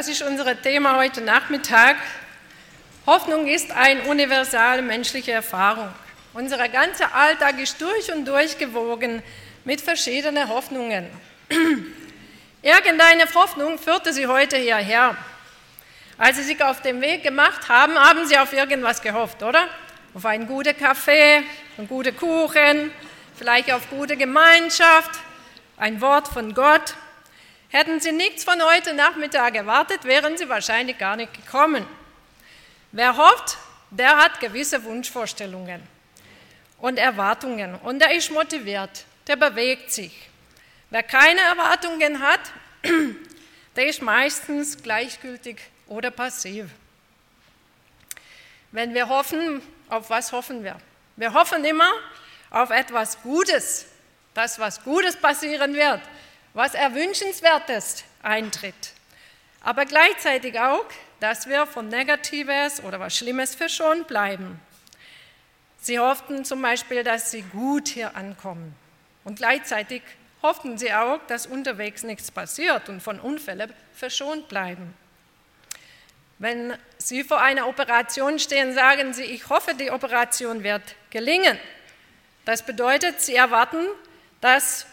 Das ist unser Thema heute Nachmittag. Hoffnung ist eine universale menschliche Erfahrung. Unser ganzer Alltag ist durch und durch gewogen mit verschiedenen Hoffnungen. Irgendeine Hoffnung führte sie heute hierher. Als sie sich auf den Weg gemacht haben, haben sie auf irgendwas gehofft, oder? Auf einen guten Kaffee, einen guten Kuchen, vielleicht auf gute Gemeinschaft, ein Wort von Gott. Hätten Sie nichts von heute Nachmittag erwartet, wären Sie wahrscheinlich gar nicht gekommen. Wer hofft, der hat gewisse Wunschvorstellungen und Erwartungen und der ist motiviert, der bewegt sich. Wer keine Erwartungen hat, der ist meistens gleichgültig oder passiv. Wenn wir hoffen, auf was hoffen wir? Wir hoffen immer auf etwas Gutes, dass was Gutes passieren wird was Erwünschenswertes eintritt, aber gleichzeitig auch, dass wir von Negatives oder was Schlimmes verschont bleiben. Sie hofften zum Beispiel, dass sie gut hier ankommen und gleichzeitig hofften sie auch, dass unterwegs nichts passiert und von Unfällen verschont bleiben. Wenn Sie vor einer Operation stehen, sagen Sie, ich hoffe, die Operation wird gelingen. Das bedeutet, Sie erwarten, dass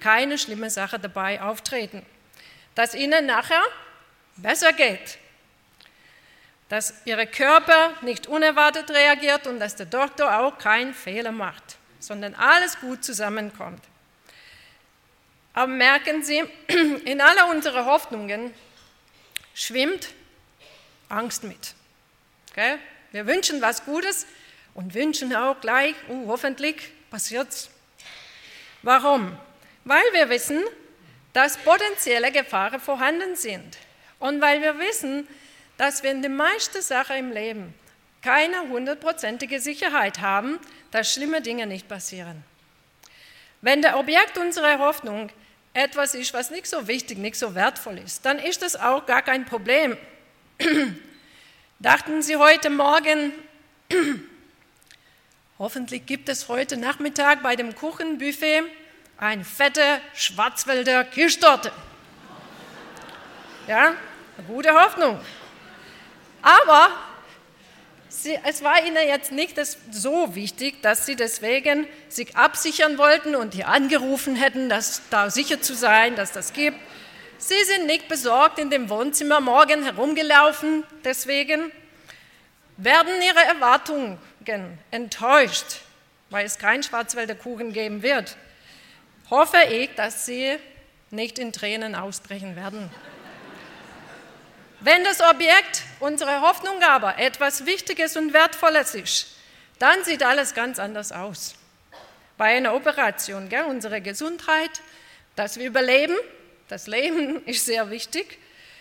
keine schlimme Sache dabei auftreten, dass ihnen nachher besser geht, dass ihr Körper nicht unerwartet reagiert und dass der Doktor auch keinen Fehler macht, sondern alles gut zusammenkommt. Aber merken Sie, in aller unserer Hoffnungen schwimmt Angst mit. Okay? Wir wünschen was Gutes und wünschen auch gleich, uh, hoffentlich passiert es. Warum? Weil wir wissen, dass potenzielle Gefahren vorhanden sind und weil wir wissen, dass wir in den meisten Sachen im Leben keine hundertprozentige Sicherheit haben, dass schlimme Dinge nicht passieren. Wenn der Objekt unserer Hoffnung etwas ist, was nicht so wichtig, nicht so wertvoll ist, dann ist das auch gar kein Problem. Dachten Sie heute Morgen, Hoffentlich gibt es heute Nachmittag bei dem Kuchenbuffet eine fette Schwarzwälder Kirschtorte. Ja, gute Hoffnung. Aber sie, es war ihnen jetzt nicht so wichtig, dass sie deswegen sich absichern wollten und hier angerufen hätten, dass da sicher zu sein, dass das gibt. Sie sind nicht besorgt in dem Wohnzimmer morgen herumgelaufen, deswegen werden ihre Erwartungen enttäuscht, weil es keinen Schwarzwälder Kuchen geben wird, hoffe ich, dass sie nicht in Tränen ausbrechen werden. Wenn das Objekt unserer Hoffnung aber etwas Wichtiges und Wertvolles ist, dann sieht alles ganz anders aus. Bei einer Operation, gell, unsere Gesundheit, dass wir überleben, das Leben ist sehr wichtig.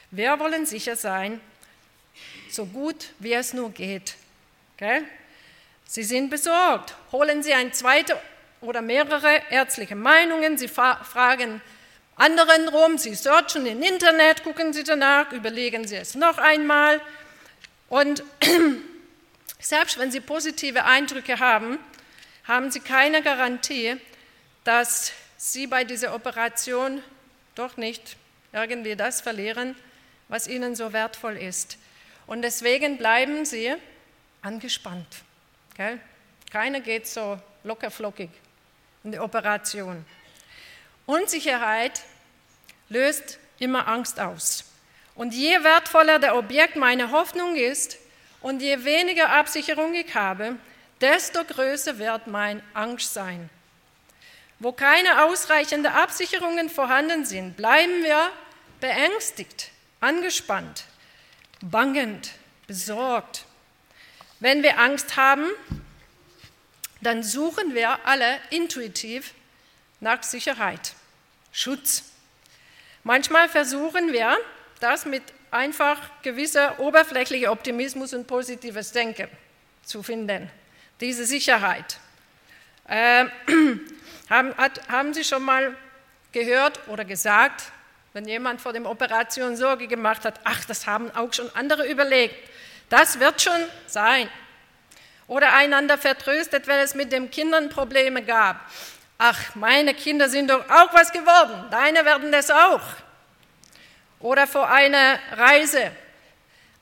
Wir wollen sicher sein, so gut wie es nur geht. Gell? Sie sind besorgt. Holen Sie ein zweite oder mehrere ärztliche Meinungen. Sie fragen anderen rum. Sie searchen im Internet, gucken Sie danach, überlegen Sie es noch einmal. Und selbst wenn Sie positive Eindrücke haben, haben Sie keine Garantie, dass Sie bei dieser Operation doch nicht irgendwie das verlieren, was Ihnen so wertvoll ist. Und deswegen bleiben Sie angespannt. Gell? Keiner geht so lockerflockig in die Operation. Unsicherheit löst immer Angst aus. Und je wertvoller der Objekt meiner Hoffnung ist und je weniger Absicherung ich habe, desto größer wird mein Angst sein. Wo keine ausreichenden Absicherungen vorhanden sind, bleiben wir beängstigt, angespannt, bangend, besorgt. Wenn wir Angst haben, dann suchen wir alle intuitiv nach Sicherheit, Schutz, Manchmal versuchen wir, das mit einfach gewisser oberflächlicher Optimismus und positives Denken zu finden, diese Sicherheit. Äh, haben, hat, haben Sie schon mal gehört oder gesagt, wenn jemand vor dem Operation Sorge gemacht hat, ach, das haben auch schon andere überlegt, das wird schon sein. Oder einander vertröstet, wenn es mit den Kindern Probleme gab. Ach, meine Kinder sind doch auch was geworden, deine werden das auch. Oder vor einer Reise.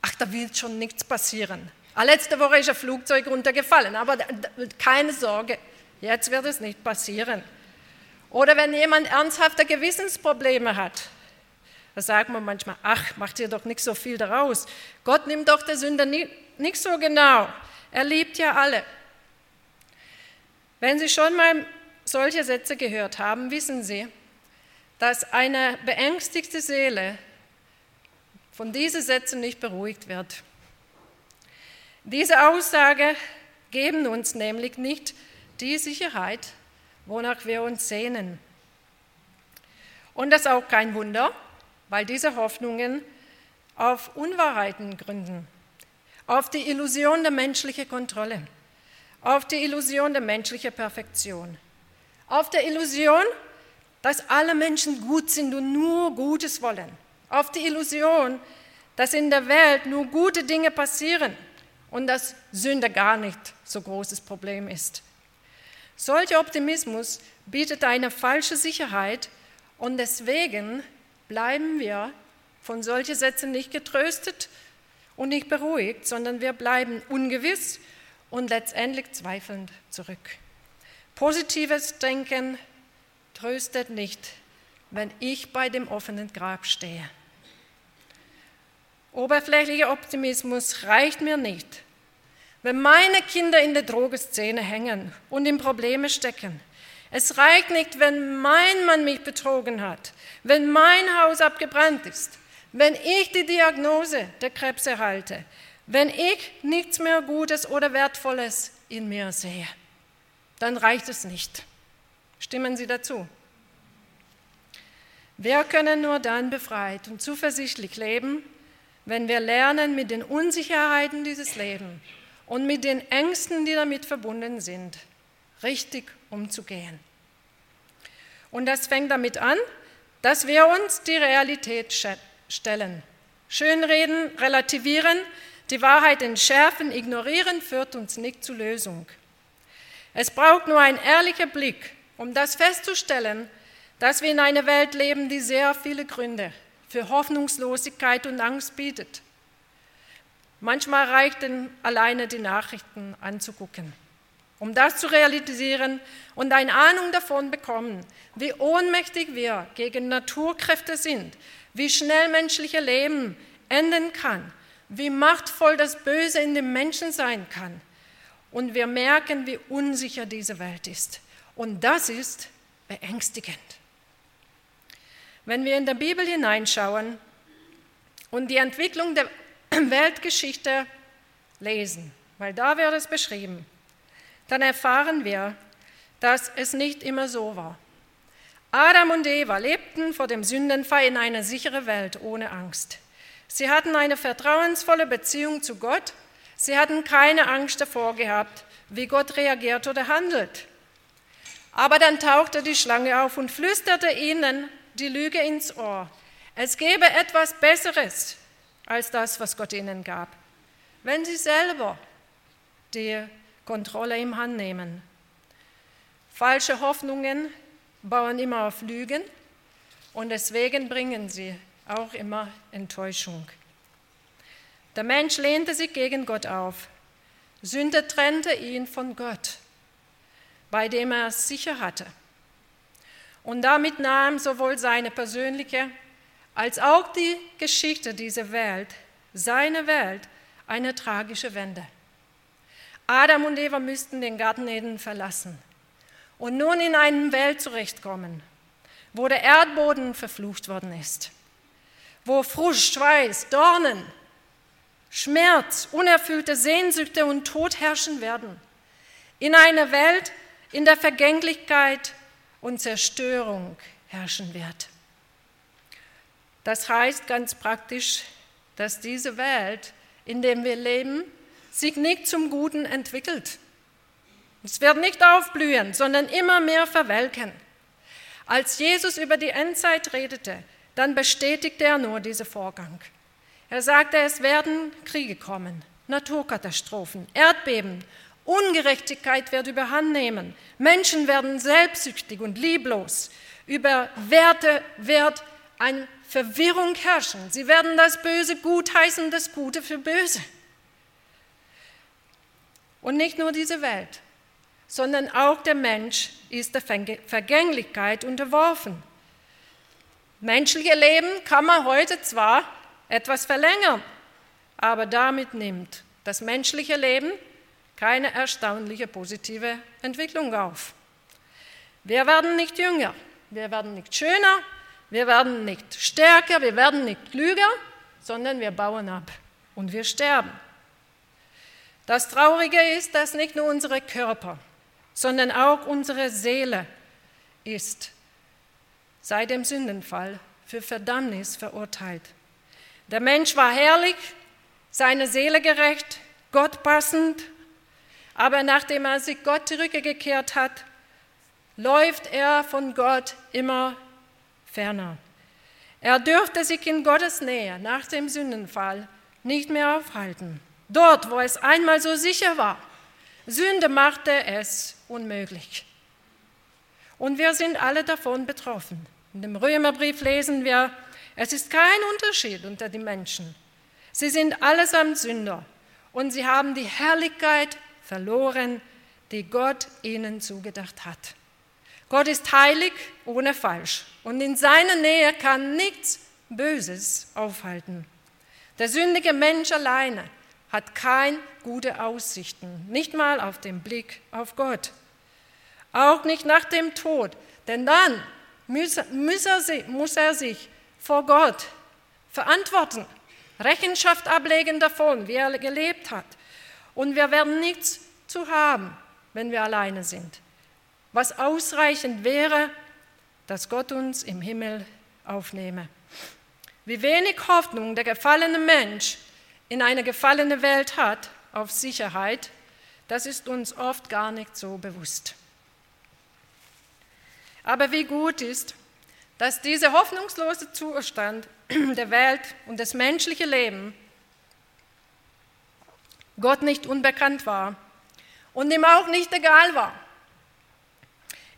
Ach, da wird schon nichts passieren. Ah, letzte Woche ist ein Flugzeug runtergefallen, aber keine Sorge, jetzt wird es nicht passieren. Oder wenn jemand ernsthafte Gewissensprobleme hat, da sagt man manchmal, ach, macht ihr doch nicht so viel daraus. Gott nimmt doch der Sünder nicht, so genau. Er liebt ja alle. Wenn Sie schon mal solche Sätze gehört haben, wissen Sie, dass eine beängstigte Seele von diesen Sätzen nicht beruhigt wird. Diese Aussage geben uns nämlich nicht die Sicherheit, wonach wir uns sehnen. Und das ist auch kein Wunder, weil diese Hoffnungen auf Unwahrheiten gründen, auf die Illusion der menschlichen Kontrolle, auf die Illusion der menschlichen Perfektion, auf der Illusion, dass alle Menschen gut sind und nur Gutes wollen auf die Illusion, dass in der Welt nur gute Dinge passieren und dass Sünde gar nicht so großes Problem ist. Solcher Optimismus bietet eine falsche Sicherheit und deswegen bleiben wir von solchen Sätzen nicht getröstet und nicht beruhigt, sondern wir bleiben ungewiss und letztendlich zweifelnd zurück. Positives Denken tröstet nicht, wenn ich bei dem offenen Grab stehe. Oberflächlicher Optimismus reicht mir nicht. Wenn meine Kinder in der Drogenszene hängen und in Probleme stecken, es reicht nicht, wenn mein Mann mich betrogen hat, wenn mein Haus abgebrannt ist, wenn ich die Diagnose der Krebs erhalte, wenn ich nichts mehr Gutes oder Wertvolles in mir sehe, dann reicht es nicht. Stimmen Sie dazu? Wir können nur dann befreit und zuversichtlich leben, wenn wir lernen, mit den Unsicherheiten dieses Lebens und mit den Ängsten, die damit verbunden sind, richtig umzugehen. Und das fängt damit an, dass wir uns die Realität stellen. Schönreden, relativieren, die Wahrheit entschärfen, ignorieren führt uns nicht zur Lösung. Es braucht nur ein ehrlicher Blick, um das festzustellen, dass wir in einer Welt leben, die sehr viele Gründe für Hoffnungslosigkeit und Angst bietet. Manchmal reicht es alleine die Nachrichten anzugucken, um das zu realisieren und eine Ahnung davon bekommen, wie ohnmächtig wir gegen Naturkräfte sind, wie schnell menschliche Leben enden kann, wie machtvoll das Böse in dem Menschen sein kann. Und wir merken, wie unsicher diese Welt ist. Und das ist beängstigend. Wenn wir in der Bibel hineinschauen und die Entwicklung der Weltgeschichte lesen, weil da wird es beschrieben, dann erfahren wir, dass es nicht immer so war. Adam und Eva lebten vor dem Sündenfall in einer sicheren Welt ohne Angst. Sie hatten eine vertrauensvolle Beziehung zu Gott. Sie hatten keine Angst davor gehabt, wie Gott reagiert oder handelt. Aber dann tauchte die Schlange auf und flüsterte ihnen die Lüge ins Ohr. Es gäbe etwas Besseres als das, was Gott ihnen gab, wenn sie selber die Kontrolle im Hand nehmen. Falsche Hoffnungen bauen immer auf Lügen und deswegen bringen sie auch immer Enttäuschung. Der Mensch lehnte sich gegen Gott auf. Sünde trennte ihn von Gott, bei dem er es sicher hatte. Und damit nahm sowohl seine persönliche als auch die Geschichte dieser Welt, seine Welt, eine tragische Wende. Adam und Eva müssten den Garten Eden verlassen und nun in eine Welt zurechtkommen, wo der Erdboden verflucht worden ist, wo Frust, Schweiß, Dornen, Schmerz, unerfüllte Sehnsüchte und Tod herrschen werden. In einer Welt, in der Vergänglichkeit und Zerstörung herrschen wird. Das heißt ganz praktisch, dass diese Welt, in der wir leben, sich nicht zum Guten entwickelt. Es wird nicht aufblühen, sondern immer mehr verwelken. Als Jesus über die Endzeit redete, dann bestätigte er nur diesen Vorgang. Er sagte, es werden Kriege kommen, Naturkatastrophen, Erdbeben, Ungerechtigkeit wird überhand nehmen, Menschen werden selbstsüchtig und lieblos, über Werte wird eine Verwirrung herrschen. Sie werden das Böse gut heißen, das Gute für böse. Und nicht nur diese Welt, sondern auch der Mensch ist der Vergänglichkeit unterworfen. Menschliche Leben kann man heute zwar etwas verlängern, aber damit nimmt das menschliche Leben keine erstaunliche positive Entwicklung auf. Wir werden nicht jünger, wir werden nicht schöner, wir werden nicht stärker, wir werden nicht klüger, sondern wir bauen ab und wir sterben. Das Traurige ist, dass nicht nur unsere Körper, sondern auch unsere Seele ist seit dem Sündenfall für Verdammnis verurteilt. Der Mensch war herrlich, seine Seele gerecht, Gott passend, aber nachdem er sich Gott zurückgekehrt hat, läuft er von Gott immer ferner. Er dürfte sich in Gottes Nähe nach dem Sündenfall nicht mehr aufhalten. Dort, wo es einmal so sicher war. Sünde machte es unmöglich. Und wir sind alle davon betroffen. In dem Römerbrief lesen wir, es ist kein Unterschied unter den Menschen. Sie sind allesamt Sünder und sie haben die Herrlichkeit verloren, die Gott ihnen zugedacht hat. Gott ist heilig ohne falsch und in seiner Nähe kann nichts Böses aufhalten. Der sündige Mensch alleine hat keine gute Aussichten, nicht mal auf den Blick auf Gott. Auch nicht nach dem Tod, denn dann muss er, muss er sich vor Gott verantworten, Rechenschaft ablegen davon, wie er gelebt hat. Und wir werden nichts zu haben, wenn wir alleine sind. Was ausreichend wäre, dass Gott uns im Himmel aufnehme. Wie wenig Hoffnung der gefallene Mensch in eine gefallene Welt hat auf Sicherheit, das ist uns oft gar nicht so bewusst. Aber wie gut ist, dass dieser hoffnungslose Zustand der Welt und des menschlichen Lebens Gott nicht unbekannt war und ihm auch nicht egal war.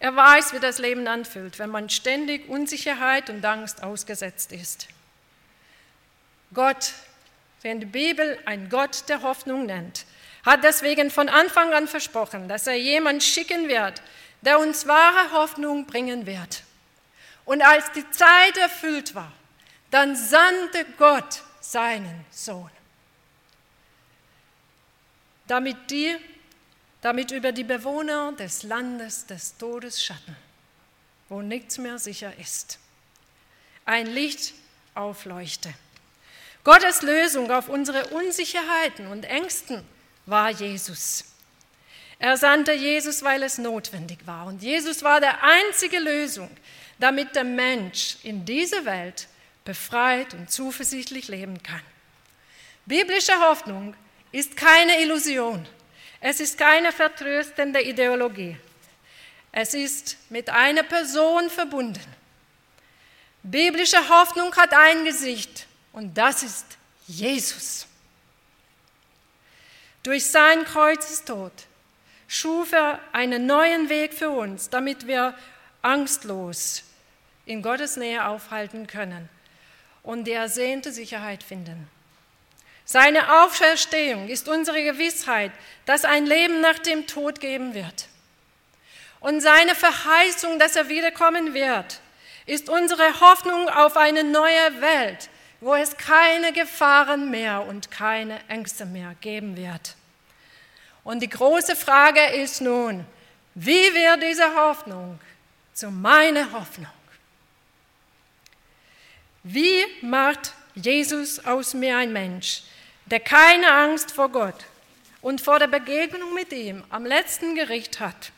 Er weiß, wie das Leben anfühlt, wenn man ständig Unsicherheit und Angst ausgesetzt ist. Gott den die Bibel ein Gott der Hoffnung nennt, hat deswegen von Anfang an versprochen, dass er jemand schicken wird, der uns wahre Hoffnung bringen wird. Und als die Zeit erfüllt war, dann sandte Gott seinen Sohn, damit die, damit über die Bewohner des Landes des Todesschatten, wo nichts mehr sicher ist, ein Licht aufleuchte. Gottes Lösung auf unsere Unsicherheiten und Ängsten war Jesus. Er sandte Jesus, weil es notwendig war. Und Jesus war der einzige Lösung, damit der Mensch in dieser Welt befreit und zuversichtlich leben kann. Biblische Hoffnung ist keine Illusion. Es ist keine vertröstende Ideologie. Es ist mit einer Person verbunden. Biblische Hoffnung hat ein Gesicht und das ist Jesus. Durch sein Kreuzestod schuf er einen neuen Weg für uns, damit wir angstlos in Gottes Nähe aufhalten können und die ersehnte Sicherheit finden. Seine Auferstehung ist unsere Gewissheit, dass ein Leben nach dem Tod geben wird. Und seine Verheißung, dass er wiederkommen wird, ist unsere Hoffnung auf eine neue Welt, wo es keine Gefahren mehr und keine Ängste mehr geben wird. Und die große Frage ist nun, wie wird diese Hoffnung zu meiner Hoffnung? Wie macht Jesus aus mir ein Mensch, der keine Angst vor Gott und vor der Begegnung mit ihm am letzten Gericht hat?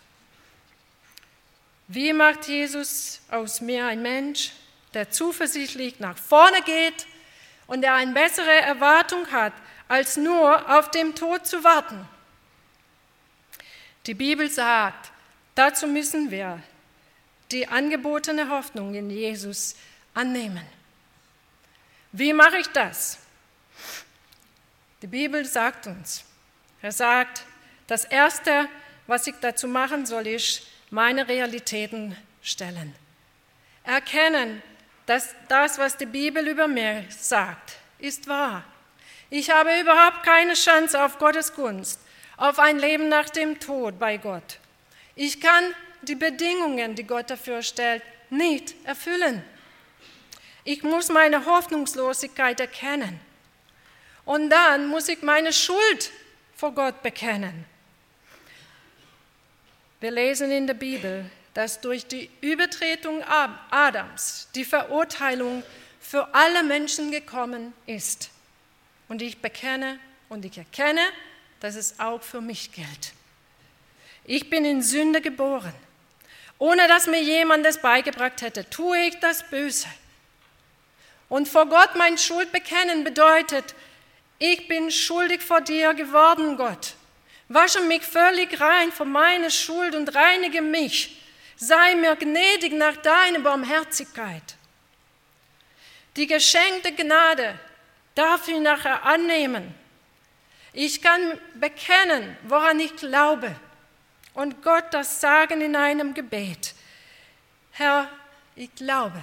Wie macht Jesus aus mir ein Mensch, der zuversichtlich nach vorne geht und der eine bessere Erwartung hat, als nur auf dem Tod zu warten. Die Bibel sagt, dazu müssen wir die angebotene Hoffnung in Jesus annehmen. Wie mache ich das? Die Bibel sagt uns, er sagt, das Erste, was ich dazu machen soll, ist, meine Realitäten stellen. Erkennen, dass das, was die Bibel über mir sagt, ist wahr. Ich habe überhaupt keine Chance auf Gottes Gunst, auf ein Leben nach dem Tod bei Gott. Ich kann die Bedingungen, die Gott dafür stellt, nicht erfüllen. Ich muss meine Hoffnungslosigkeit erkennen. Und dann muss ich meine Schuld vor Gott bekennen. Wir lesen in der Bibel, dass durch die Übertretung Adams die Verurteilung für alle Menschen gekommen ist. Und ich bekenne und ich erkenne, dass es auch für mich gilt. Ich bin in Sünde geboren. Ohne dass mir jemand es beigebracht hätte, tue ich das Böse. Und vor Gott mein Schuld bekennen bedeutet, ich bin schuldig vor dir geworden, Gott. Wasche mich völlig rein von meiner Schuld und reinige mich. Sei mir gnädig nach deiner Barmherzigkeit. Die geschenkte Gnade darf ich nachher annehmen. Ich kann bekennen, woran ich glaube und Gott das sagen in einem Gebet. Herr, ich glaube.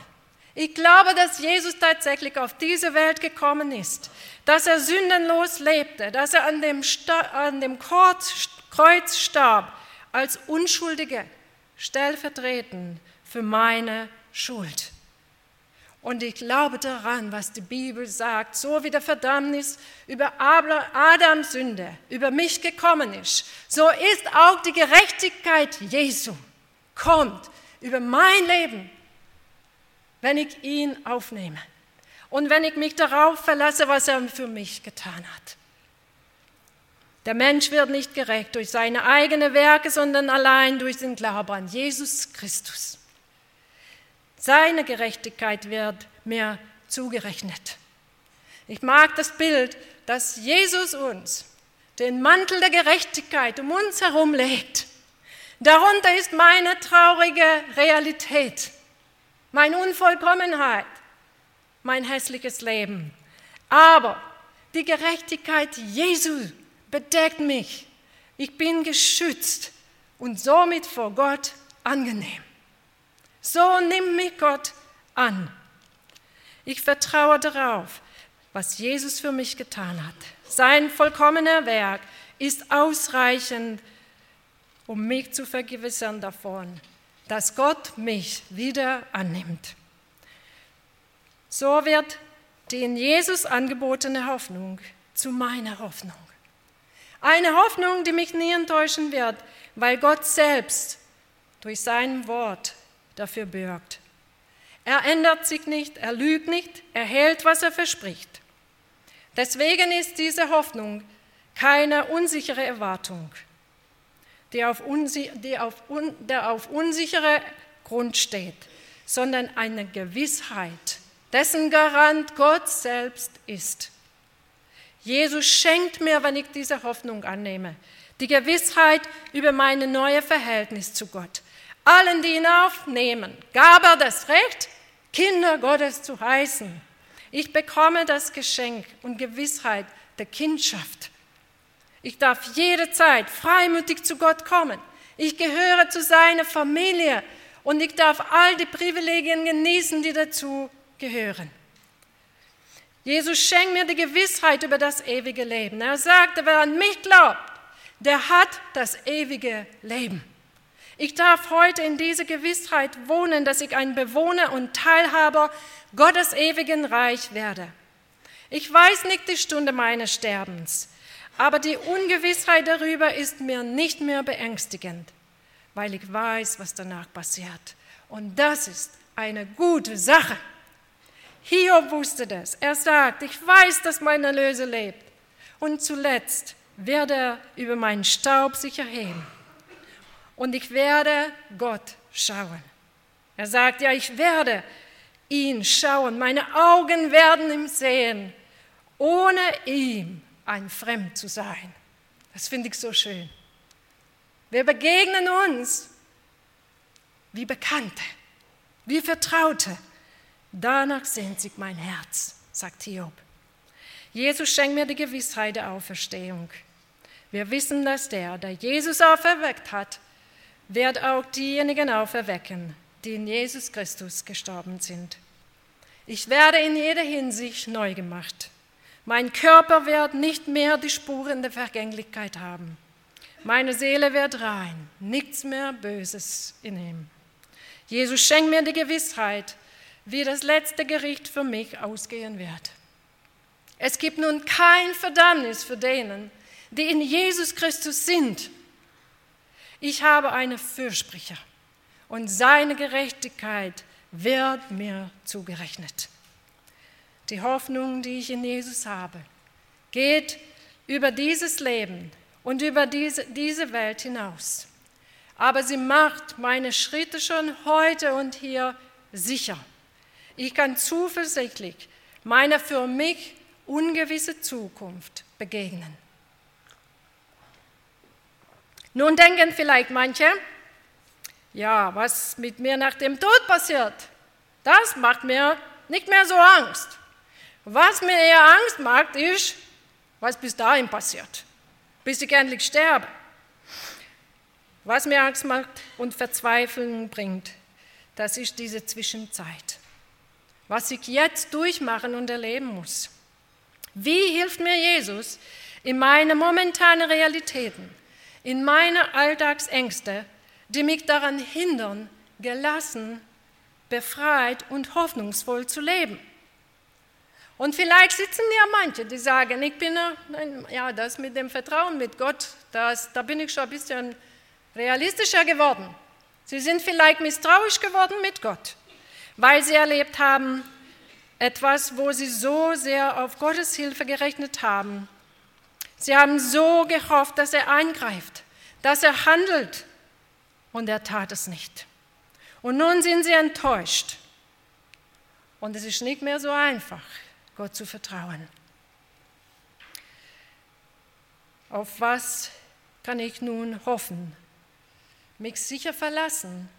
Ich glaube, dass Jesus tatsächlich auf diese Welt gekommen ist, dass er sündenlos lebte, dass er an dem, an dem Kreuz starb als Unschuldige, stellvertretend für meine Schuld. Und ich glaube daran, was die Bibel sagt, so wie der Verdammnis über Adams Sünde über mich gekommen ist, so ist auch die Gerechtigkeit Jesu kommt über mein Leben, wenn ich ihn aufnehme und wenn ich mich darauf verlasse, was er für mich getan hat. Der Mensch wird nicht gerecht durch seine eigenen Werke, sondern allein durch den Glauben an Jesus Christus. Seine Gerechtigkeit wird mir zugerechnet. Ich mag das Bild, dass Jesus uns den Mantel der Gerechtigkeit um uns herum legt. Darunter ist meine traurige Realität, meine Unvollkommenheit, mein hässliches Leben. Aber die Gerechtigkeit Jesu bedeckt mich. Ich bin geschützt und somit vor Gott angenehm. So nimmt mich Gott an. Ich vertraue darauf, was Jesus für mich getan hat. Sein vollkommener Werk ist ausreichend, um mich zu vergewissern davon, dass Gott mich wieder annimmt. So wird die in Jesus angebotene Hoffnung zu meiner Hoffnung. Eine Hoffnung, die mich nie enttäuschen wird, weil Gott selbst durch sein Wort dafür bürgt. Er ändert sich nicht, er lügt nicht, er hält, was er verspricht. Deswegen ist diese Hoffnung keine unsichere Erwartung, die auf, unsi die auf, un der auf unsichere Grund steht, sondern eine Gewissheit, dessen Garant Gott selbst ist. Jesus schenkt mir, wenn ich diese Hoffnung annehme, die Gewissheit über mein neues Verhältnis zu Gott. Allen, die ihn aufnehmen, gab er das Recht, Kinder Gottes zu heißen. Ich bekomme das Geschenk und Gewissheit der Kindschaft. Ich darf jederzeit freimütig zu Gott kommen. Ich gehöre zu seiner Familie und ich darf all die Privilegien genießen, die dazu gehören. Jesus schenkt mir die Gewissheit über das ewige Leben. Er sagte, wer an mich glaubt, der hat das ewige Leben. Ich darf heute in dieser Gewissheit wohnen, dass ich ein Bewohner und Teilhaber Gottes ewigen Reich werde. Ich weiß nicht die Stunde meines Sterbens, aber die Ungewissheit darüber ist mir nicht mehr beängstigend, weil ich weiß, was danach passiert. Und das ist eine gute Sache. Hiob wusste das. Er sagt, ich weiß, dass mein Erlöser lebt. Und zuletzt wird er über meinen Staub sich erheben und ich werde Gott schauen. Er sagt, ja, ich werde ihn schauen, meine Augen werden ihn sehen, ohne ihm ein Fremd zu sein. Das finde ich so schön. Wir begegnen uns wie Bekannte, wie Vertraute. Danach sehnt sich mein Herz, sagt Hiob. Jesus schenkt mir die Gewissheit der Auferstehung. Wir wissen, dass der, der Jesus auferweckt hat, wird auch diejenigen auferwecken, die in Jesus Christus gestorben sind. Ich werde in jeder Hinsicht neu gemacht. Mein Körper wird nicht mehr die Spuren der Vergänglichkeit haben. Meine Seele wird rein, nichts mehr Böses in ihm. Jesus schenkt mir die Gewissheit, wie das letzte Gericht für mich ausgehen wird. Es gibt nun kein Verdammnis für denen, die in Jesus Christus sind. Ich habe einen Fürsprecher und seine Gerechtigkeit wird mir zugerechnet. Die Hoffnung, die ich in Jesus habe, geht über dieses Leben und über diese, diese Welt hinaus. Aber sie macht meine Schritte schon heute und hier sicher. Ich kann zuversichtlich meiner für mich ungewisse Zukunft begegnen. Nun denken vielleicht manche, ja, was mit mir nach dem Tod passiert, das macht mir nicht mehr so Angst. Was mir eher Angst macht, ist, was bis dahin passiert, bis ich endlich sterbe. Was mir Angst macht und Verzweiflung bringt, das ist diese Zwischenzeit. Was ich jetzt durchmachen und erleben muss. Wie hilft mir Jesus in meine momentanen Realitäten, in meine Alltagsängste, die mich daran hindern, gelassen, befreit und hoffnungsvoll zu leben? Und vielleicht sitzen ja manche, die sagen, ich bin, ja, das mit dem Vertrauen mit Gott, das, da bin ich schon ein bisschen realistischer geworden. Sie sind vielleicht misstrauisch geworden mit Gott, weil sie erlebt haben, etwas, wo sie so sehr auf Gottes Hilfe gerechnet haben. Sie haben so gehofft, dass er eingreift, dass er handelt. Und er tat es nicht. Und nun sind sie enttäuscht. Und es ist nicht mehr so einfach, Gott zu vertrauen. Auf was kann ich nun hoffen? Mich sicher verlassen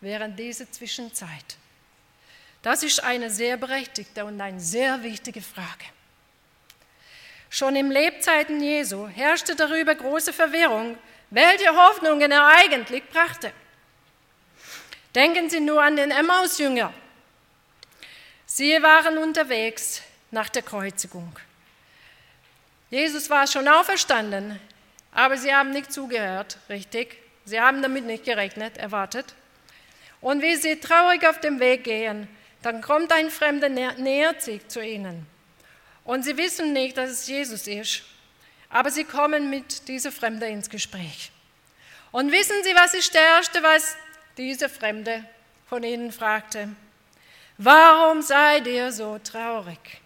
während dieser Zwischenzeit. Das ist eine sehr berechtigte und eine sehr wichtige Frage. Schon im Lebzeiten Jesu herrschte darüber große Verwirrung, welche Hoffnungen er eigentlich brachte. Denken Sie nur an den Emmaus-Jünger. Sie waren unterwegs nach der Kreuzigung. Jesus war schon auferstanden, aber sie haben nicht zugehört, richtig? Sie haben damit nicht gerechnet, erwartet. Und wie sie traurig auf dem Weg gehen, dann kommt ein Fremder, nähert sich zu ihnen. Und sie wissen nicht, dass es Jesus ist, aber sie kommen mit dieser Fremde ins Gespräch. Und wissen Sie, was ist der Erste, was dieser Fremde von ihnen fragte? Warum seid ihr so traurig?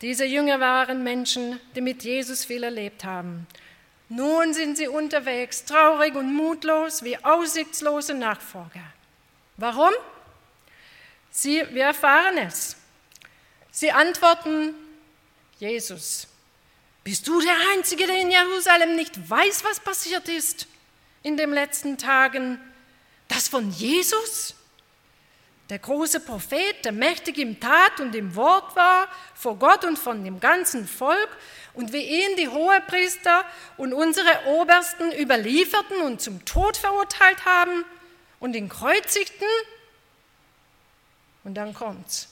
Diese Jünger waren Menschen, die mit Jesus viel erlebt haben. Nun sind sie unterwegs, traurig und mutlos wie aussichtslose Nachfolger. Warum? Sie, wir erfahren es. Sie antworten, Jesus, bist du der Einzige, der in Jerusalem nicht weiß, was passiert ist in den letzten Tagen? Das von Jesus? Der große Prophet, der mächtig im Tat und im Wort war, vor Gott und von dem ganzen Volk, und wie ihn die Hohepriester und unsere Obersten überlieferten und zum Tod verurteilt haben und ihn kreuzigten und dann kommt's.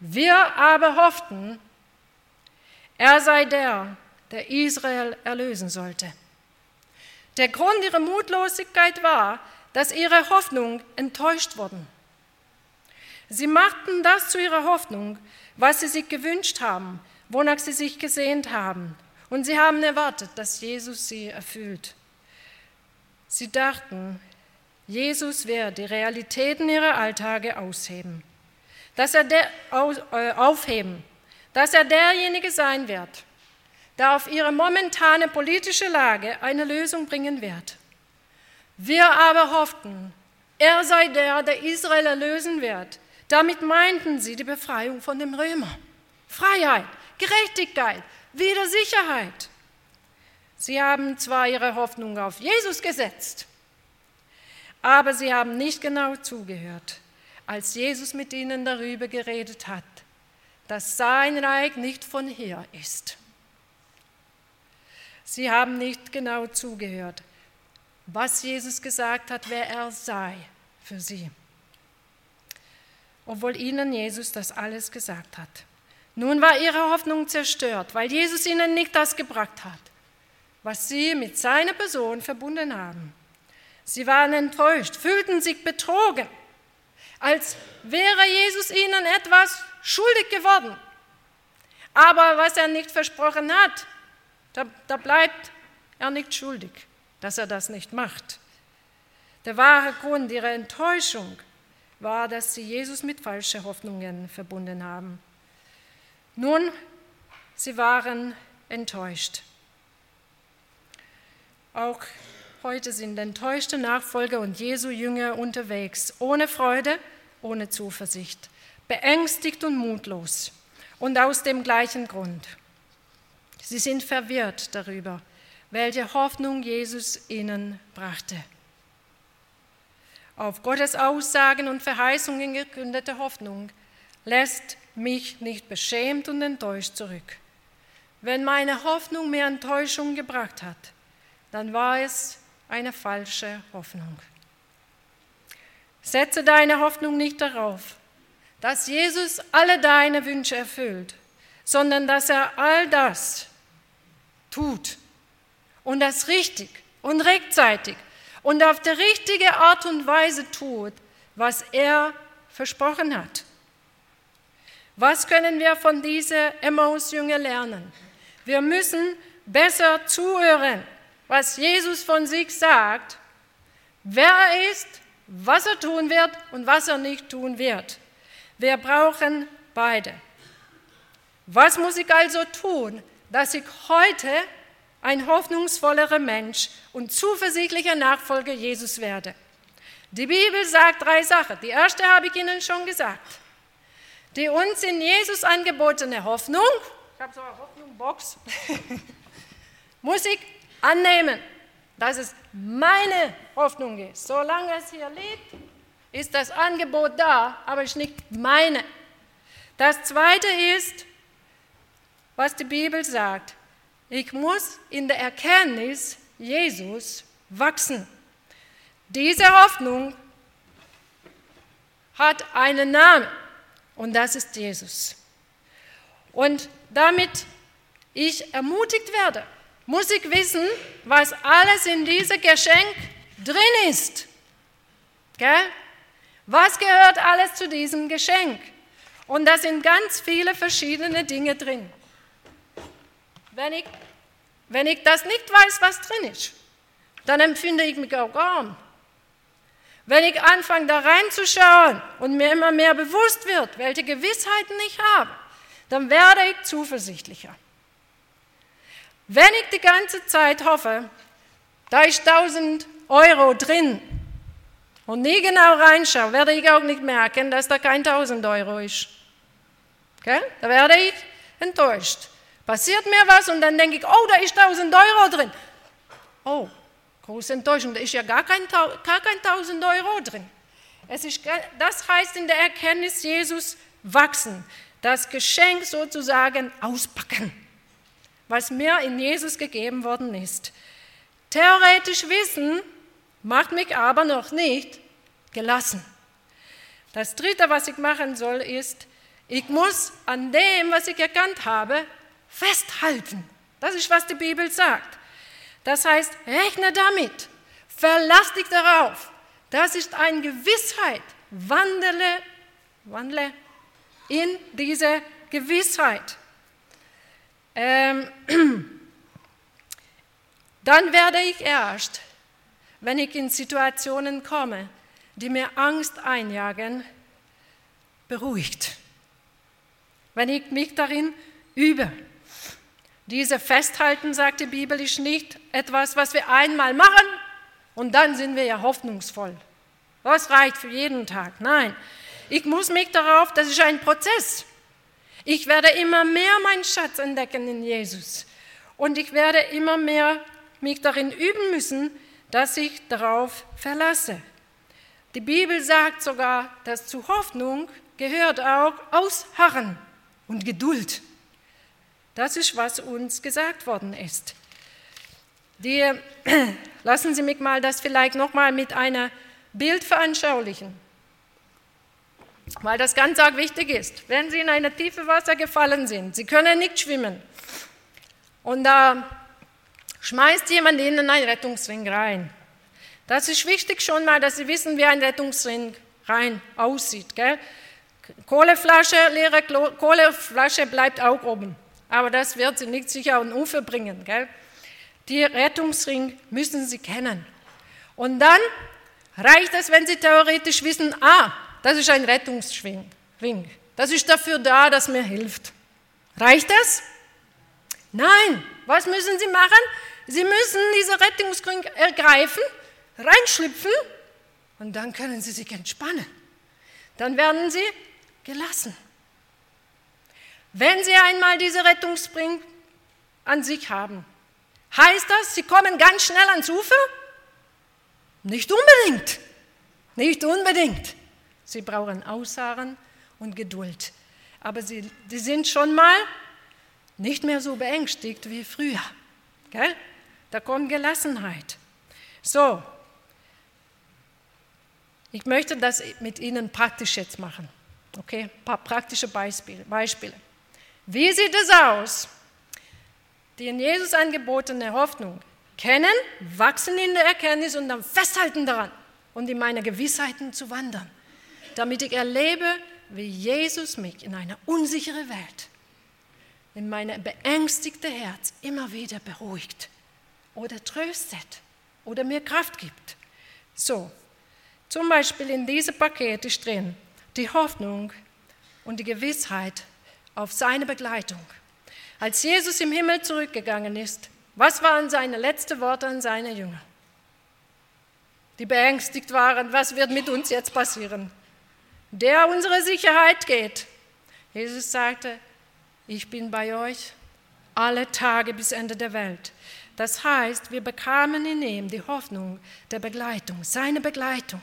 Wir aber hofften, er sei der, der Israel erlösen sollte. Der Grund ihrer Mutlosigkeit war, dass ihre Hoffnung enttäuscht wurden. Sie machten das zu ihrer Hoffnung, was sie sich gewünscht haben, wonach sie sich gesehnt haben. Und sie haben erwartet, dass Jesus sie erfüllt. Sie dachten, Jesus wird die Realitäten ihrer Alltage ausheben, dass er der, äh, aufheben, dass er derjenige sein wird, der auf ihre momentane politische Lage eine Lösung bringen wird. Wir aber hofften, er sei der, der Israel erlösen wird. Damit meinten sie die Befreiung von dem Römer. Freiheit, Gerechtigkeit, wieder Sicherheit. Sie haben zwar ihre Hoffnung auf Jesus gesetzt, aber sie haben nicht genau zugehört, als Jesus mit ihnen darüber geredet hat, dass sein Reich nicht von hier ist. Sie haben nicht genau zugehört, was Jesus gesagt hat, wer er sei für sie. Obwohl ihnen Jesus das alles gesagt hat. Nun war ihre Hoffnung zerstört, weil Jesus ihnen nicht das gebracht hat, was sie mit seiner Person verbunden haben. Sie waren enttäuscht, fühlten sich betrogen, als wäre Jesus ihnen etwas schuldig geworden. Aber was er nicht versprochen hat, da, da bleibt er nicht schuldig, dass er das nicht macht. Der wahre Grund ihrer Enttäuschung war, dass sie Jesus mit falschen Hoffnungen verbunden haben. Nun, sie waren enttäuscht. Auch heute sind enttäuschte Nachfolger und Jesu Jünger unterwegs, ohne Freude, ohne Zuversicht, beängstigt und mutlos und aus dem gleichen Grund. Sie sind verwirrt darüber, welche Hoffnung Jesus ihnen brachte. Auf Gottes Aussagen und Verheißungen gegründete Hoffnung lässt mich nicht beschämt und enttäuscht zurück. Wenn meine Hoffnung mir Enttäuschung gebracht hat, dann war es eine falsche Hoffnung. Setze deine Hoffnung nicht darauf, dass Jesus alle deine Wünsche erfüllt, sondern dass er all das tut und das richtig und rechtzeitig und auf die richtige Art und Weise tut, was er versprochen hat. Was können wir von dieser Emmaus-Jünger lernen? Wir müssen besser zuhören, was Jesus von sich sagt, wer er ist, was er tun wird und was er nicht tun wird. Wir brauchen beide. Was muss ich also tun, dass ich heute ein hoffnungsvollerer Mensch und zuversichtlicher Nachfolger Jesus werde? Die Bibel sagt drei Sachen. Die erste habe ich Ihnen schon gesagt. Die uns in Jesus angebotene Hoffnung, ich habe so eine Hoffnung-Box, muss ich annehmen, dass es meine Hoffnung ist. Solange es hier liegt, ist das Angebot da, aber es ist nicht meine. Das Zweite ist, was die Bibel sagt. Ich muss in der Erkenntnis Jesus wachsen. Diese Hoffnung hat einen Namen und das ist Jesus. Und damit ich ermutigt werde, muss ich wissen, was alles in diesem Geschenk drin ist. Gell? Was gehört alles zu diesem Geschenk? Und da sind ganz viele verschiedene Dinge drin. Wenn ich, wenn ich das nicht weiß, was drin ist, dann empfinde ich mich auch arm. Wenn ich anfange, da reinzuschauen und mir immer mehr bewusst wird, welche Gewissheiten ich habe, dann werde ich zuversichtlicher. Wenn ich die ganze Zeit hoffe, da ist 1000 Euro drin und nie genau reinschaue, werde ich auch nicht merken, dass da kein 1000 Euro ist. Okay? Da werde ich enttäuscht. Passiert mir was und dann denke ich, oh, da ist 1000 Euro drin. Oh, große Enttäuschung, da ist ja gar kein, gar kein 1000 Euro drin. Es ist, das heißt in der Erkenntnis Jesus wachsen, das Geschenk sozusagen auspacken was mir in Jesus gegeben worden ist. Theoretisch Wissen macht mich aber noch nicht gelassen. Das Dritte, was ich machen soll, ist, ich muss an dem, was ich erkannt habe, festhalten. Das ist, was die Bibel sagt. Das heißt, rechne damit, verlass dich darauf. Das ist eine Gewissheit. Wandle, wandle in diese Gewissheit. Ähm, dann werde ich erst, wenn ich in Situationen komme, die mir Angst einjagen, beruhigt. Wenn ich mich darin übe. Diese Festhalten, sagt die Bibel, ist nicht etwas, was wir einmal machen und dann sind wir ja hoffnungsvoll. Was reicht für jeden Tag? Nein, ich muss mich darauf, das ist ein Prozess. Ich werde immer mehr meinen Schatz entdecken in Jesus. Und ich werde immer mehr mich darin üben müssen, dass ich darauf verlasse. Die Bibel sagt sogar, dass zu Hoffnung gehört auch Ausharren und Geduld. Das ist, was uns gesagt worden ist. Die, lassen Sie mich mal das vielleicht nochmal mit einer Bild veranschaulichen, weil das ganz arg wichtig ist. Wenn Sie in eine tiefe Wasser gefallen sind, Sie können nicht schwimmen und da schmeißt jemand Ihnen einen Rettungsring rein. Das ist wichtig schon mal, dass Sie wissen, wie ein Rettungsring rein aussieht. Gell? Kohleflasche, leere Kohleflasche bleibt auch oben aber das wird sie nicht sicher an Ufer bringen. Gell? Die Rettungsring müssen sie kennen. Und dann reicht es, wenn sie theoretisch wissen, ah, das ist ein Rettungsring. Das ist dafür da, dass mir hilft. Reicht das? Nein. Was müssen sie machen? Sie müssen diesen Rettungsring ergreifen, reinschlüpfen und dann können sie sich entspannen. Dann werden sie gelassen. Wenn Sie einmal diese Rettungsspring an sich haben, heißt das, Sie kommen ganz schnell ans Ufer? Nicht unbedingt. Nicht unbedingt. Sie brauchen Ausharren und Geduld. Aber sie, sie sind schon mal nicht mehr so beängstigt wie früher. Gell? Da kommt Gelassenheit. So, ich möchte das mit Ihnen praktisch jetzt machen. Okay, ein paar praktische. Beispiele. Wie sieht es aus? Die in Jesus angebotene Hoffnung kennen, wachsen in der Erkenntnis und dann festhalten daran und in meine Gewissheiten zu wandern, damit ich erlebe, wie Jesus mich in eine unsichere Welt, in mein beängstigte Herz immer wieder beruhigt oder tröstet oder mir Kraft gibt. So, zum Beispiel in diesem Paket ist drin die Hoffnung und die Gewissheit auf seine Begleitung. Als Jesus im Himmel zurückgegangen ist, was waren seine letzten Worte an seine Jünger? Die beängstigt waren, was wird mit uns jetzt passieren? Der unsere Sicherheit geht. Jesus sagte, ich bin bei euch alle Tage bis Ende der Welt. Das heißt, wir bekamen in ihm die Hoffnung der Begleitung, seine Begleitung.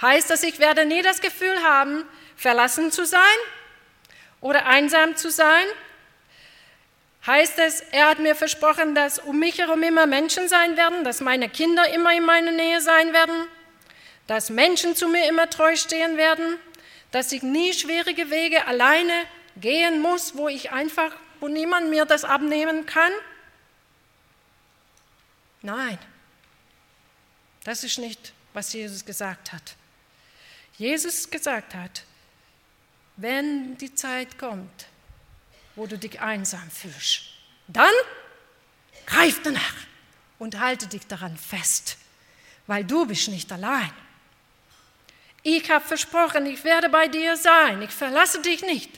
Heißt das, ich werde nie das Gefühl haben, verlassen zu sein, oder einsam zu sein? Heißt es, er hat mir versprochen, dass um mich herum immer Menschen sein werden, dass meine Kinder immer in meiner Nähe sein werden, dass Menschen zu mir immer treu stehen werden, dass ich nie schwierige Wege alleine gehen muss, wo ich einfach, wo niemand mir das abnehmen kann? Nein, das ist nicht, was Jesus gesagt hat. Jesus gesagt hat, wenn die Zeit kommt, wo du dich einsam fühlst, dann greif danach und halte dich daran fest, weil du bist nicht allein. Ich habe versprochen, ich werde bei dir sein, ich verlasse dich nicht.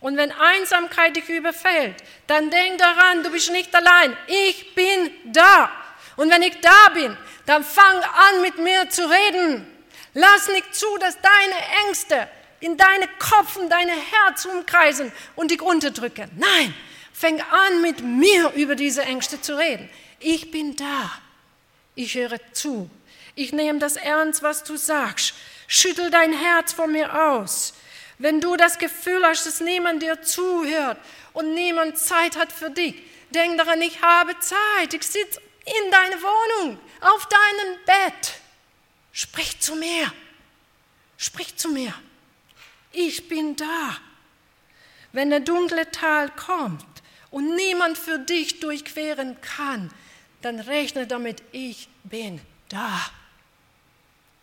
Und wenn Einsamkeit dich überfällt, dann denk daran, du bist nicht allein, ich bin da. Und wenn ich da bin, dann fang an mit mir zu reden. Lass nicht zu, dass deine Ängste in deine Kopf und deine Herz umkreisen und dich unterdrücken. Nein, fäng an mit mir über diese Ängste zu reden. Ich bin da. Ich höre zu. Ich nehme das ernst, was du sagst. Schüttel dein Herz von mir aus. Wenn du das Gefühl hast, dass niemand dir zuhört und niemand Zeit hat für dich, denk daran, ich habe Zeit. Ich sitze in deiner Wohnung, auf deinem Bett. Sprich zu mir. Sprich zu mir ich bin da. Wenn der dunkle Tal kommt und niemand für dich durchqueren kann, dann rechne damit, ich bin da.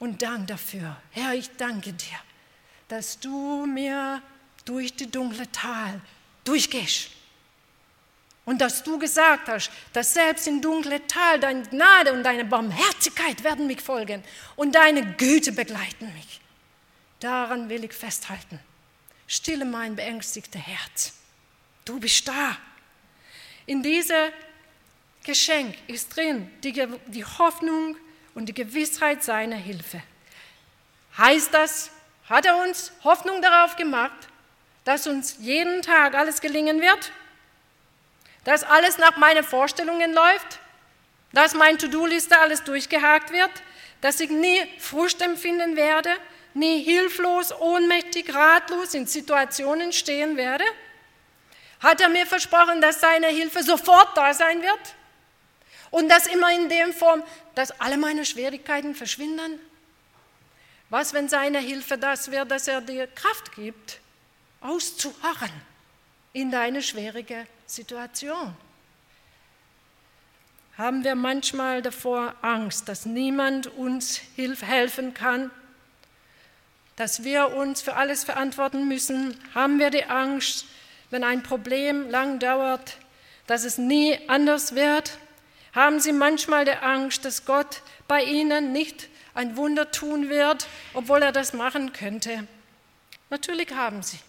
Und dank dafür. Herr, ich danke dir, dass du mir durch die dunkle Tal durchgehst. Und dass du gesagt hast, dass selbst im dunklen Tal deine Gnade und deine Barmherzigkeit werden mich folgen und deine Güte begleiten mich. Daran will ich festhalten. Stille mein beängstigtes Herz. Du bist da. In diesem Geschenk ist drin die, die Hoffnung und die Gewissheit seiner Hilfe. Heißt das, hat er uns Hoffnung darauf gemacht, dass uns jeden Tag alles gelingen wird? Dass alles nach meinen Vorstellungen läuft? Dass mein To-Do-Liste alles durchgehakt wird? Dass ich nie Frust empfinden werde? Nie hilflos, ohnmächtig, ratlos in Situationen stehen werde? Hat er mir versprochen, dass seine Hilfe sofort da sein wird? Und das immer in der Form, dass alle meine Schwierigkeiten verschwinden? Was, wenn seine Hilfe das wäre, dass er dir Kraft gibt, auszuharren in deine schwierige Situation? Haben wir manchmal davor Angst, dass niemand uns helfen kann, dass wir uns für alles verantworten müssen? Haben wir die Angst, wenn ein Problem lang dauert, dass es nie anders wird? Haben Sie manchmal die Angst, dass Gott bei Ihnen nicht ein Wunder tun wird, obwohl er das machen könnte? Natürlich haben Sie.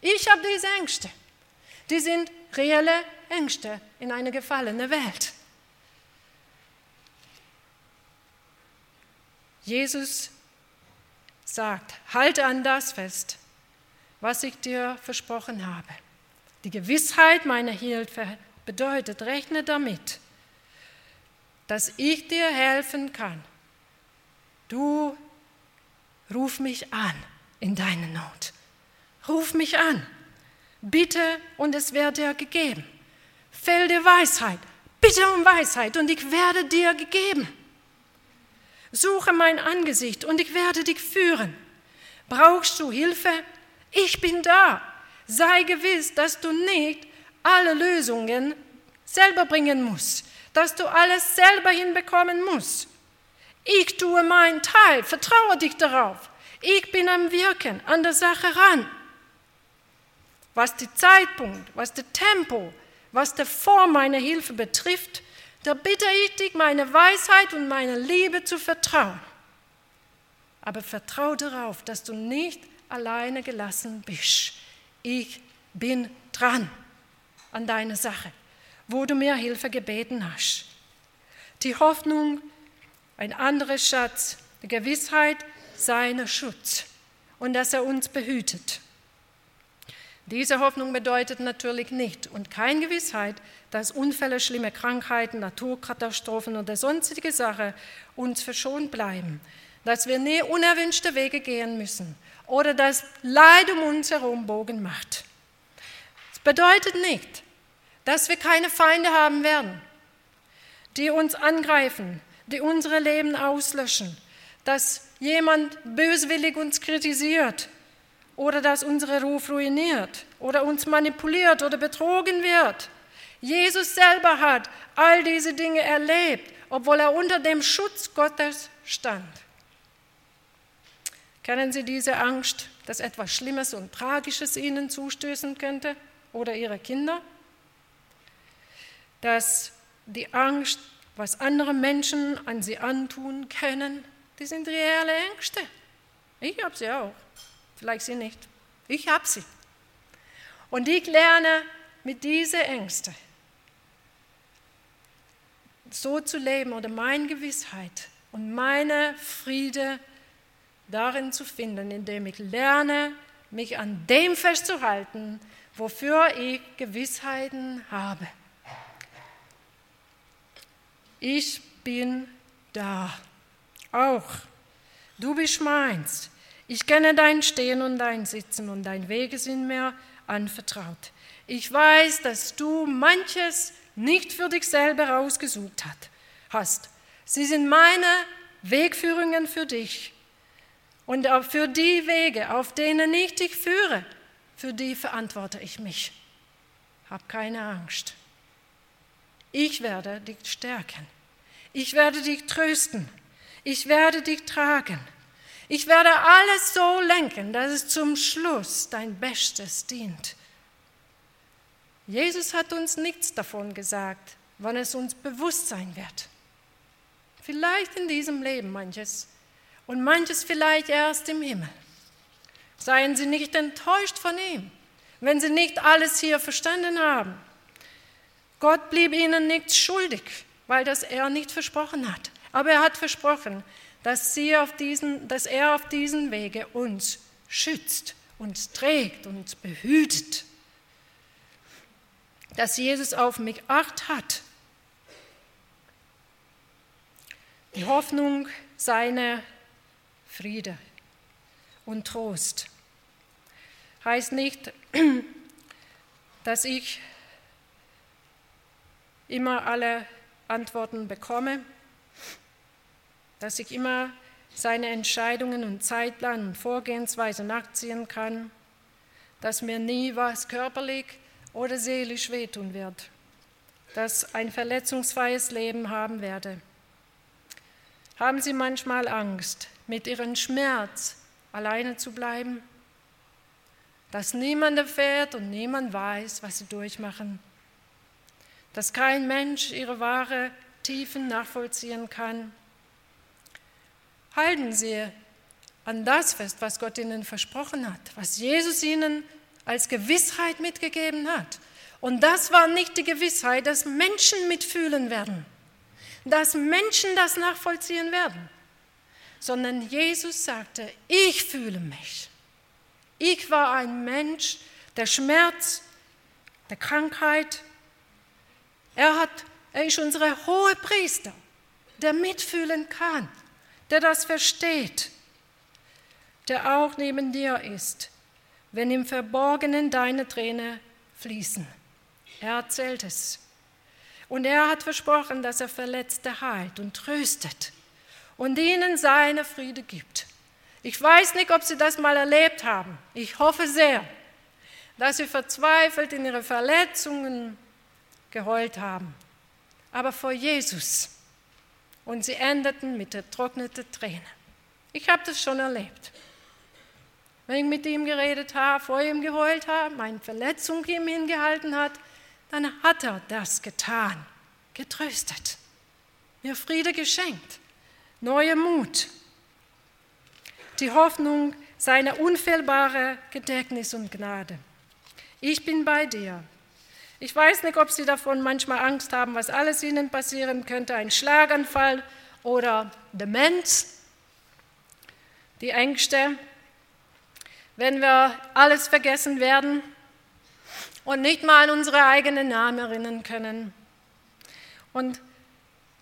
Ich habe diese Ängste. Die sind reelle Ängste in eine gefallene Welt. Jesus sagt, halte an das fest, was ich dir versprochen habe. Die Gewissheit meiner Hilfe bedeutet, rechne damit, dass ich dir helfen kann. Du ruf mich an in deiner Not. Ruf mich an. Bitte und es wird dir gegeben. Fehl dir Weisheit. Bitte um Weisheit und ich werde dir gegeben. Suche mein Angesicht und ich werde dich führen. Brauchst du Hilfe? Ich bin da. Sei gewiss, dass du nicht alle Lösungen selber bringen musst, dass du alles selber hinbekommen musst. Ich tue meinen Teil, vertraue dich darauf. Ich bin am Wirken, an der Sache ran. Was den Zeitpunkt, was das Tempo, was der Form meiner Hilfe betrifft, da bitte ich dich, meine Weisheit und meine Liebe zu vertrauen. Aber vertraue darauf, dass du nicht alleine gelassen bist. Ich bin dran an deine Sache, wo du mir Hilfe gebeten hast. Die Hoffnung, ein anderer Schatz, die Gewissheit seiner Schutz und dass er uns behütet. Diese Hoffnung bedeutet natürlich nicht und keine Gewissheit, dass Unfälle, schlimme Krankheiten, Naturkatastrophen oder sonstige Sachen uns verschont bleiben, dass wir nie unerwünschte Wege gehen müssen oder dass Leid um uns herum Bogen macht. Es bedeutet nicht, dass wir keine Feinde haben werden, die uns angreifen, die unsere Leben auslöschen, dass jemand böswillig uns kritisiert oder dass unser Ruf ruiniert oder uns manipuliert oder betrogen wird. Jesus selber hat all diese Dinge erlebt, obwohl er unter dem Schutz Gottes stand. Kennen Sie diese Angst, dass etwas Schlimmes und Tragisches Ihnen zustößen könnte oder Ihre Kinder? Dass die Angst, was andere Menschen an Sie antun können, die sind reelle Ängste. Ich habe sie auch. Vielleicht sie nicht. Ich habe sie. Und ich lerne mit diesen Ängsten so zu leben oder meine Gewissheit und meine Friede darin zu finden, indem ich lerne, mich an dem festzuhalten, wofür ich Gewissheiten habe. Ich bin da. Auch. Du bist meins. Ich kenne dein Stehen und dein Sitzen und deine Wege sind mir anvertraut. Ich weiß, dass du manches nicht für dich selber ausgesucht hast. Sie sind meine Wegführungen für dich. Und für die Wege, auf denen ich dich führe, für die verantworte ich mich. Hab keine Angst. Ich werde dich stärken. Ich werde dich trösten. Ich werde dich tragen. Ich werde alles so lenken, dass es zum Schluss dein Bestes dient. Jesus hat uns nichts davon gesagt, wann es uns bewusst sein wird. Vielleicht in diesem Leben manches und manches vielleicht erst im Himmel. Seien Sie nicht enttäuscht von ihm, wenn Sie nicht alles hier verstanden haben. Gott blieb Ihnen nichts schuldig, weil das er nicht versprochen hat. Aber er hat versprochen, dass, sie auf diesen, dass er auf diesen Wege uns schützt, uns trägt, uns behütet. Dass Jesus auf mich Acht hat. Die Hoffnung, seine Friede und Trost heißt nicht, dass ich immer alle Antworten bekomme, dass ich immer seine Entscheidungen und Zeitplan und Vorgehensweise nachziehen kann, dass mir nie was körperlich oder seelisch wehtun wird, dass ein verletzungsfreies Leben haben werde. Haben Sie manchmal Angst, mit Ihrem Schmerz alleine zu bleiben? Dass niemand erfährt und niemand weiß, was Sie durchmachen? Dass kein Mensch Ihre wahre Tiefen nachvollziehen kann? Halten Sie an das fest, was Gott Ihnen versprochen hat, was Jesus Ihnen als Gewissheit mitgegeben hat. Und das war nicht die Gewissheit, dass Menschen mitfühlen werden, dass Menschen das nachvollziehen werden, sondern Jesus sagte, ich fühle mich. Ich war ein Mensch der Schmerz, der Krankheit. Er, hat, er ist unser hohe Priester, der mitfühlen kann der das versteht, der auch neben dir ist, wenn im Verborgenen deine Tränen fließen. Er erzählt es. Und er hat versprochen, dass er Verletzte heilt und tröstet und ihnen seine Friede gibt. Ich weiß nicht, ob Sie das mal erlebt haben. Ich hoffe sehr, dass Sie verzweifelt in Ihre Verletzungen geheult haben. Aber vor Jesus und sie endeten mit getrockneten Tränen. Ich habe das schon erlebt. Wenn ich mit ihm geredet habe, vor ihm geheult habe, meine Verletzung ihm hingehalten hat, dann hat er das getan, getröstet, mir Friede geschenkt, neue Mut, die Hoffnung seiner unfehlbaren Gedächtnis und Gnade. Ich bin bei dir, ich weiß nicht, ob Sie davon manchmal Angst haben, was alles Ihnen passieren könnte, ein Schlaganfall oder Demenz, die Ängste, wenn wir alles vergessen werden und nicht mal an unsere eigenen Namen erinnern können. Und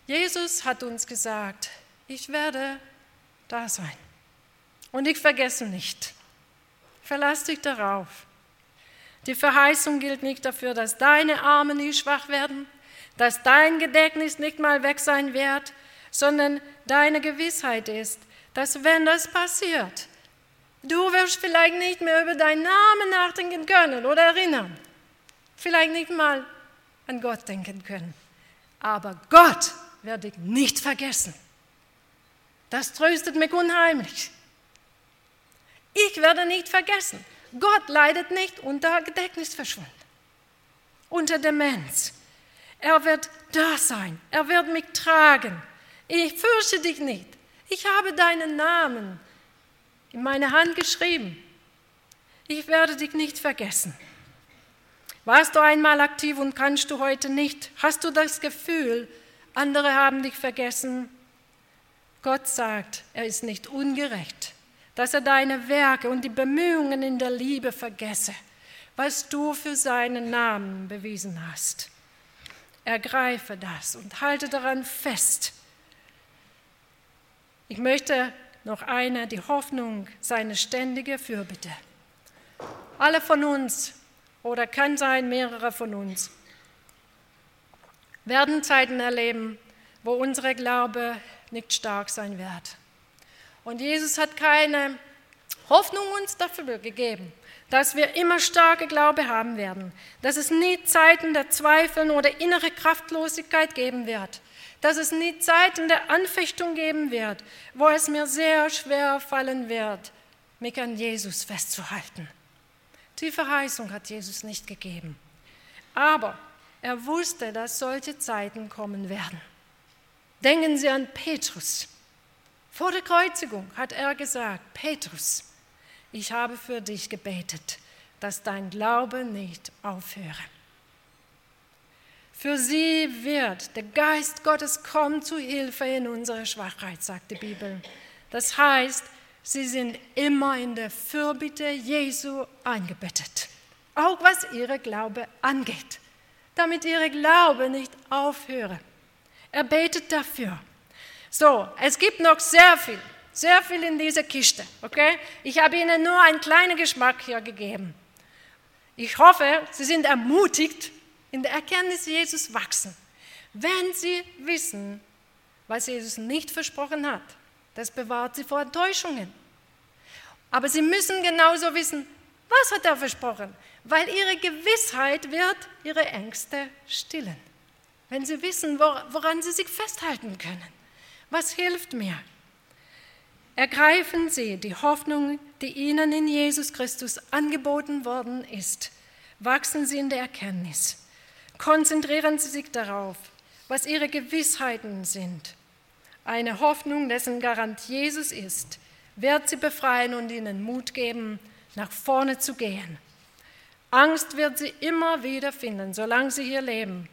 Jesus hat uns gesagt, ich werde da sein und ich vergesse nicht. Verlass dich darauf. Die Verheißung gilt nicht dafür, dass deine Arme nie schwach werden, dass dein Gedächtnis nicht mal weg sein wird, sondern deine Gewissheit ist, dass wenn das passiert, du wirst vielleicht nicht mehr über deinen Namen nachdenken können oder erinnern, vielleicht nicht mal an Gott denken können, aber Gott wird dich nicht vergessen. Das tröstet mich unheimlich. Ich werde nicht vergessen. Gott leidet nicht unter Gedächtnisverschwund, unter Demenz. Er wird da sein. Er wird mich tragen. Ich fürchte dich nicht. Ich habe deinen Namen in meine Hand geschrieben. Ich werde dich nicht vergessen. Warst du einmal aktiv und kannst du heute nicht? Hast du das Gefühl, andere haben dich vergessen? Gott sagt, er ist nicht ungerecht dass er deine Werke und die Bemühungen in der Liebe vergesse, was du für seinen Namen bewiesen hast. Ergreife das und halte daran fest. Ich möchte noch eine, die Hoffnung, seine ständige Fürbitte. Alle von uns, oder kann sein mehrere von uns, werden Zeiten erleben, wo unsere Glaube nicht stark sein wird und Jesus hat keine Hoffnung uns dafür gegeben, dass wir immer starke Glaube haben werden, dass es nie Zeiten der Zweifel oder innere Kraftlosigkeit geben wird, dass es nie Zeiten der Anfechtung geben wird, wo es mir sehr schwer fallen wird, mich an Jesus festzuhalten. Die Verheißung hat Jesus nicht gegeben. Aber er wusste, dass solche Zeiten kommen werden. Denken Sie an Petrus. Vor der Kreuzigung hat er gesagt, Petrus, ich habe für dich gebetet, dass dein Glaube nicht aufhöre. Für sie wird der Geist Gottes kommen zu Hilfe in unserer Schwachheit, sagt die Bibel. Das heißt, sie sind immer in der Fürbitte Jesu eingebettet, auch was ihre Glaube angeht, damit ihre Glaube nicht aufhöre. Er betet dafür. So, es gibt noch sehr viel, sehr viel in dieser Kiste, okay? Ich habe Ihnen nur einen kleinen Geschmack hier gegeben. Ich hoffe, Sie sind ermutigt, in der Erkenntnis Jesus wachsen, wenn sie wissen, was Jesus nicht versprochen hat. Das bewahrt sie vor Enttäuschungen. Aber sie müssen genauso wissen, was hat er versprochen, weil ihre Gewissheit wird ihre Ängste stillen. Wenn sie wissen, woran sie sich festhalten können. Was hilft mir? Ergreifen Sie die Hoffnung, die Ihnen in Jesus Christus angeboten worden ist. Wachsen Sie in der Erkenntnis. Konzentrieren Sie sich darauf, was Ihre Gewissheiten sind. Eine Hoffnung, dessen Garant Jesus ist, wird Sie befreien und Ihnen Mut geben, nach vorne zu gehen. Angst wird Sie immer wieder finden, solange Sie hier leben.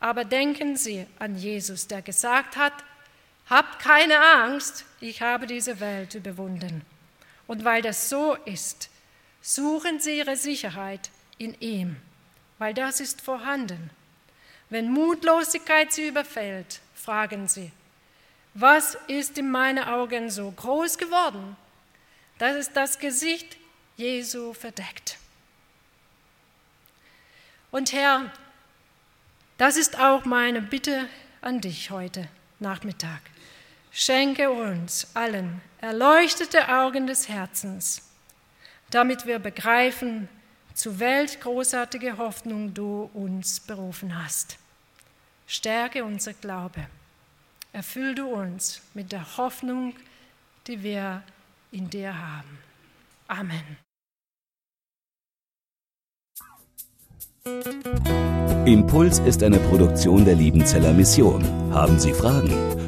Aber denken Sie an Jesus, der gesagt hat, Habt keine Angst, ich habe diese Welt überwunden. Und weil das so ist, suchen Sie Ihre Sicherheit in ihm weil das ist vorhanden. Wenn Mutlosigkeit sie überfällt, fragen sie, was ist in meinen Augen so groß geworden, dass es das Gesicht Jesu verdeckt? Und Herr, das ist auch meine Bitte an dich heute Nachmittag. Schenke uns allen erleuchtete Augen des Herzens, damit wir begreifen, zu welch großartige Hoffnung du uns berufen hast. Stärke unser Glaube. Erfüll du uns mit der Hoffnung, die wir in dir haben. Amen. Impuls ist eine Produktion der Liebenzeller Mission. Haben Sie Fragen?